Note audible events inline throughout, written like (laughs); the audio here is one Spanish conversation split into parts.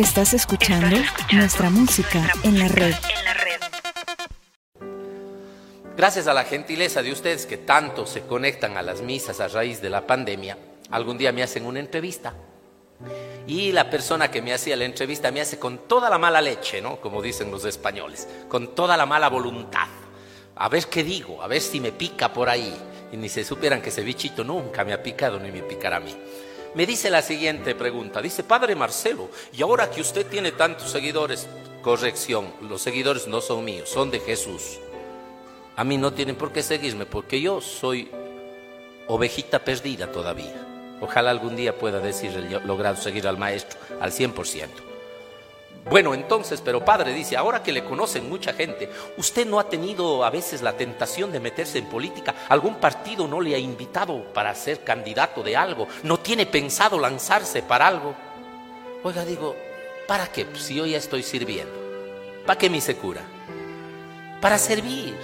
Estás escuchando nuestra música en la red. Gracias a la gentileza de ustedes que tanto se conectan a las misas a raíz de la pandemia, algún día me hacen una entrevista. Y la persona que me hacía la entrevista me hace con toda la mala leche, ¿no? Como dicen los españoles, con toda la mala voluntad. A ver qué digo, a ver si me pica por ahí. Y ni se supieran que ese bichito nunca me ha picado ni me picará a mí. Me dice la siguiente pregunta, dice, Padre Marcelo, y ahora que usted tiene tantos seguidores, corrección, los seguidores no son míos, son de Jesús. A mí no tienen por qué seguirme porque yo soy ovejita perdida todavía. Ojalá algún día pueda decir, logrado seguir al maestro al 100%. Bueno, entonces, pero padre dice, ahora que le conocen mucha gente, ¿usted no ha tenido a veces la tentación de meterse en política? ¿Algún partido no le ha invitado para ser candidato de algo? ¿No tiene pensado lanzarse para algo? Oiga, digo, ¿para qué? Pues si yo ya estoy sirviendo. ¿Para qué me se cura? Para servir.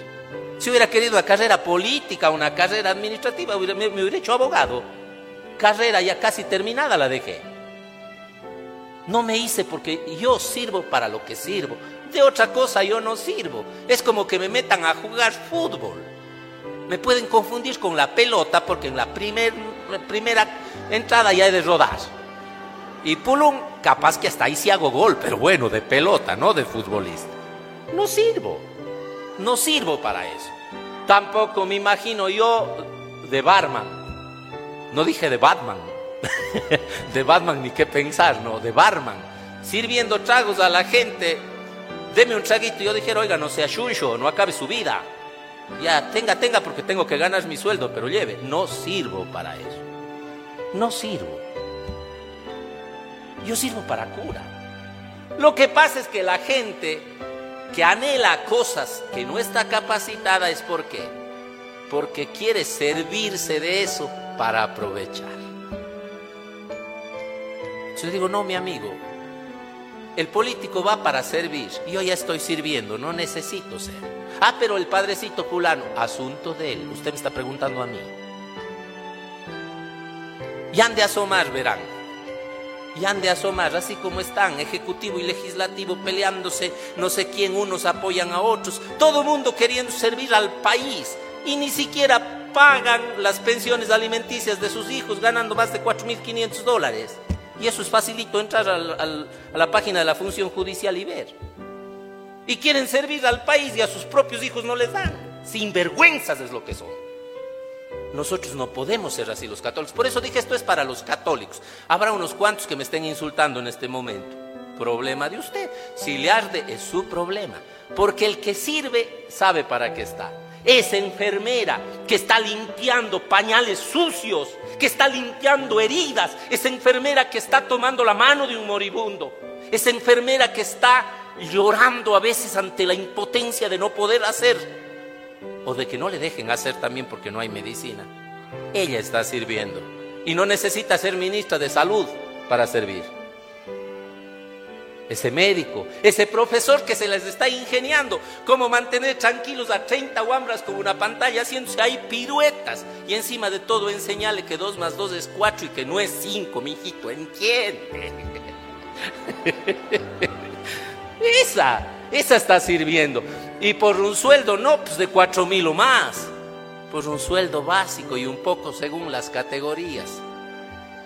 Si hubiera querido una carrera política, una carrera administrativa, me hubiera hecho abogado carrera ya casi terminada la dejé. No me hice porque yo sirvo para lo que sirvo. De otra cosa yo no sirvo. Es como que me metan a jugar fútbol. Me pueden confundir con la pelota porque en la primera entrada ya he de rodar. Y Pulum, capaz que hasta ahí sí hago gol, pero bueno, de pelota, no de futbolista. No sirvo. No sirvo para eso. Tampoco me imagino yo de barman no dije de Batman. (laughs) de Batman ni qué pensar, no, de barman. Sirviendo tragos a la gente. Deme un traguito. Yo dijera, oiga, no sea chuncho, no acabe su vida. Ya, tenga, tenga, porque tengo que ganar mi sueldo, pero lleve. No sirvo para eso. No sirvo. Yo sirvo para cura. Lo que pasa es que la gente que anhela cosas que no está capacitada es porque porque quiere servirse de eso para aprovechar. Yo digo, no, mi amigo, el político va para servir. Yo ya estoy sirviendo, no necesito ser. Ah, pero el padrecito fulano, asunto de él. Usted me está preguntando a mí. Y han de asomar, verán. Y han de asomar, así como están, ejecutivo y legislativo peleándose, no sé quién, unos apoyan a otros, todo mundo queriendo servir al país y ni siquiera pagan las pensiones alimenticias de sus hijos ganando más de 4.500 dólares. Y eso es facilito entrar a la página de la función judicial y ver. Y quieren servir al país y a sus propios hijos no les dan. Sinvergüenzas es lo que son. Nosotros no podemos ser así los católicos. Por eso dije esto es para los católicos. Habrá unos cuantos que me estén insultando en este momento. Problema de usted. Si le arde es su problema. Porque el que sirve sabe para qué está esa enfermera que está limpiando pañales sucios, que está limpiando heridas, esa enfermera que está tomando la mano de un moribundo, esa enfermera que está llorando a veces ante la impotencia de no poder hacer o de que no le dejen hacer también porque no hay medicina. Ella está sirviendo y no necesita ser ministra de salud para servir ese médico, ese profesor que se les está ingeniando cómo mantener tranquilos a 30 guambras con una pantalla haciéndose ahí piruetas y encima de todo enseñarle que 2 más 2 es 4 y que no es 5, mijito, entiende. (laughs) esa, esa está sirviendo. Y por un sueldo, no, pues de 4 mil o más. Por un sueldo básico y un poco según las categorías.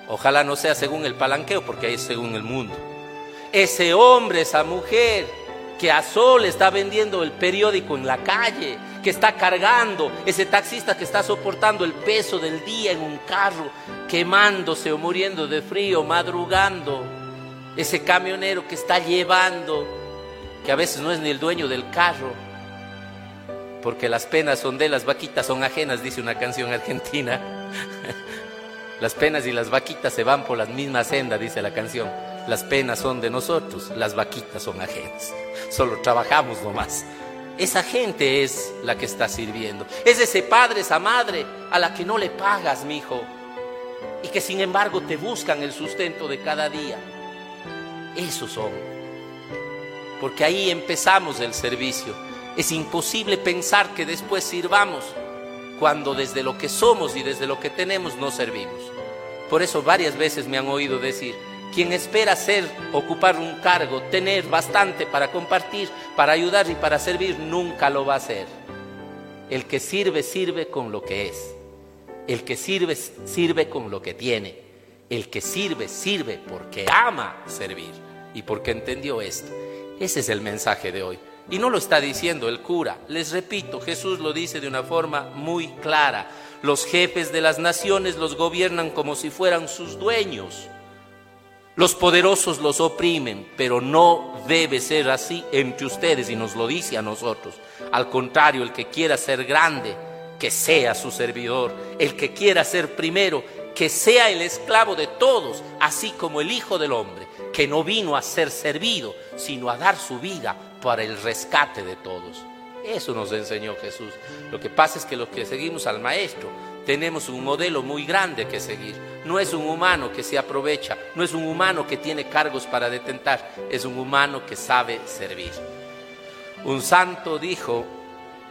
Ojalá no sea según el palanqueo, porque ahí es según el mundo ese hombre, esa mujer que a sol está vendiendo el periódico en la calle, que está cargando, ese taxista que está soportando el peso del día en un carro, quemándose o muriendo de frío, madrugando, ese camionero que está llevando, que a veces no es ni el dueño del carro, porque las penas son de las vaquitas son ajenas, dice una canción argentina. (laughs) Las penas y las vaquitas se van por la misma senda, dice la canción. Las penas son de nosotros, las vaquitas son ajenas. Solo trabajamos nomás. Esa gente es la que está sirviendo. Es ese padre, esa madre a la que no le pagas, mi hijo, y que sin embargo te buscan el sustento de cada día. Esos son. Porque ahí empezamos el servicio. Es imposible pensar que después sirvamos cuando desde lo que somos y desde lo que tenemos no servimos. Por eso varias veces me han oído decir, Quien espera ser, ocupar un cargo, tener bastante para compartir, para ayudar y para servir, nunca lo va a hacer. El que sirve, sirve con lo que es. El que sirve, sirve con lo que tiene. El que sirve, sirve porque ama servir y porque entendió esto. Ese es el mensaje de hoy. Y no lo está diciendo el cura. Les repito, Jesús lo dice de una forma muy clara. Los jefes de las naciones los gobiernan como si fueran sus dueños. Los poderosos los oprimen, pero no debe ser así entre ustedes y nos lo dice a nosotros. Al contrario, el que quiera ser grande, que sea su servidor. El que quiera ser primero, que sea el esclavo de todos, así como el Hijo del Hombre, que no vino a ser servido, sino a dar su vida para el rescate de todos. Eso nos enseñó Jesús. Lo que pasa es que los que seguimos al Maestro tenemos un modelo muy grande que seguir. No es un humano que se aprovecha, no es un humano que tiene cargos para detentar, es un humano que sabe servir. Un santo dijo,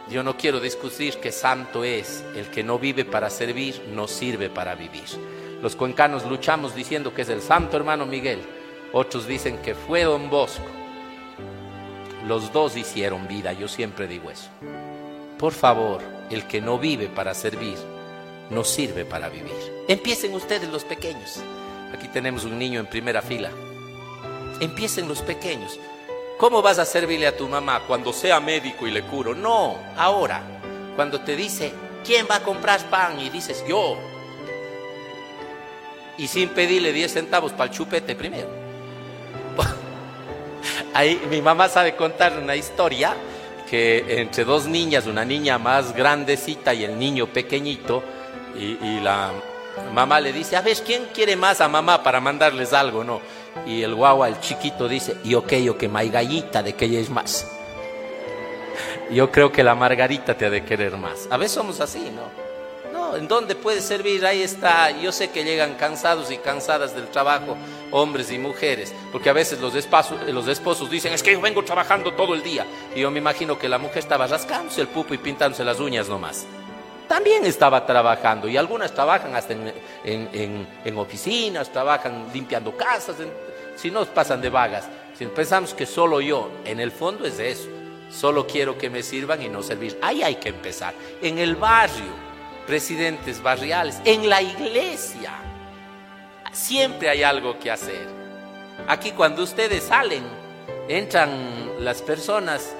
yo no quiero discutir que santo es el que no vive para servir, no sirve para vivir. Los cuencanos luchamos diciendo que es el santo hermano Miguel, otros dicen que fue don Bosco. Los dos hicieron vida, yo siempre digo eso. Por favor, el que no vive para servir, no sirve para vivir. Empiecen ustedes los pequeños. Aquí tenemos un niño en primera fila. Empiecen los pequeños. ¿Cómo vas a servirle a tu mamá cuando sea médico y le curo? No, ahora, cuando te dice, ¿quién va a comprar pan? Y dices, yo. Y sin pedirle 10 centavos para el chupete primero. (laughs) Ahí mi mamá sabe contar una historia que entre dos niñas, una niña más grandecita y el niño pequeñito, y, la mamá le dice, a ver, ¿quién quiere más a mamá para mandarles algo? No. Y el guagua, el chiquito, dice, y ok, ok, gallita de que ella es más. Yo creo que la margarita te ha de querer más. A veces somos así, ¿no? No, ¿en dónde puede servir? Ahí está. Yo sé que llegan cansados y cansadas del trabajo, hombres y mujeres, porque a veces los, los esposos dicen, es que yo vengo trabajando todo el día. Y yo me imagino que la mujer estaba rascándose el pupo y pintándose las uñas nomás también estaba trabajando y algunas trabajan hasta en, oficinas, trabajan limpiando casas, si no pasan de vagas. Si pensamos que solo yo, en el fondo es eso, solo quiero que me sirvan y no servir. Ahí hay que empezar. En el barrio, presidentes barriales, en la iglesia, siempre hay algo que hacer. Aquí cuando ustedes salen, entran las personas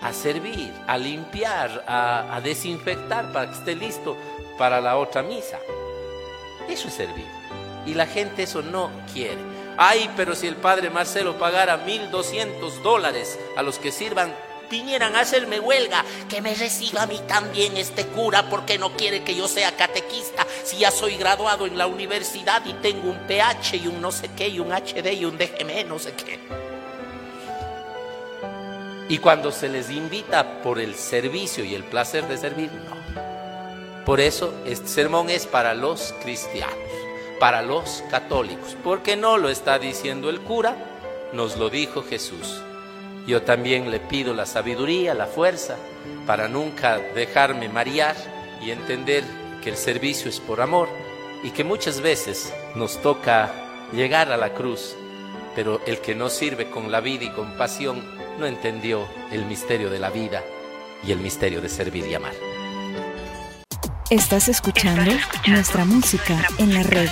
a servir, a limpiar, a, desinfectar para que esté listo para la otra misa. Eso es servir. Y la gente eso no quiere. Ay, pero si el padre Marcelo pagara 1.200 dólares a los que sirvan, vinieran a hacerme huelga, que me reciba a mí también este cura porque no quiere que yo sea catequista, si ya soy graduado en la universidad y tengo un PH y un no sé qué, y un HD y un DGM, no sé qué. Y cuando se les invita por el servicio y el placer de servir, no. Por eso este sermón es para los cristianos, para los católicos, porque no lo está diciendo el cura, nos lo dijo Jesús. Yo también le pido la sabiduría, la fuerza, para nunca dejarme marear y entender que el servicio es por amor y que muchas veces nos toca llegar a la cruz, pero el que no sirve con la vida y con pasión no entendió el misterio de la vida y el misterio de servir y amar. Estás escuchando nuestra música en la red.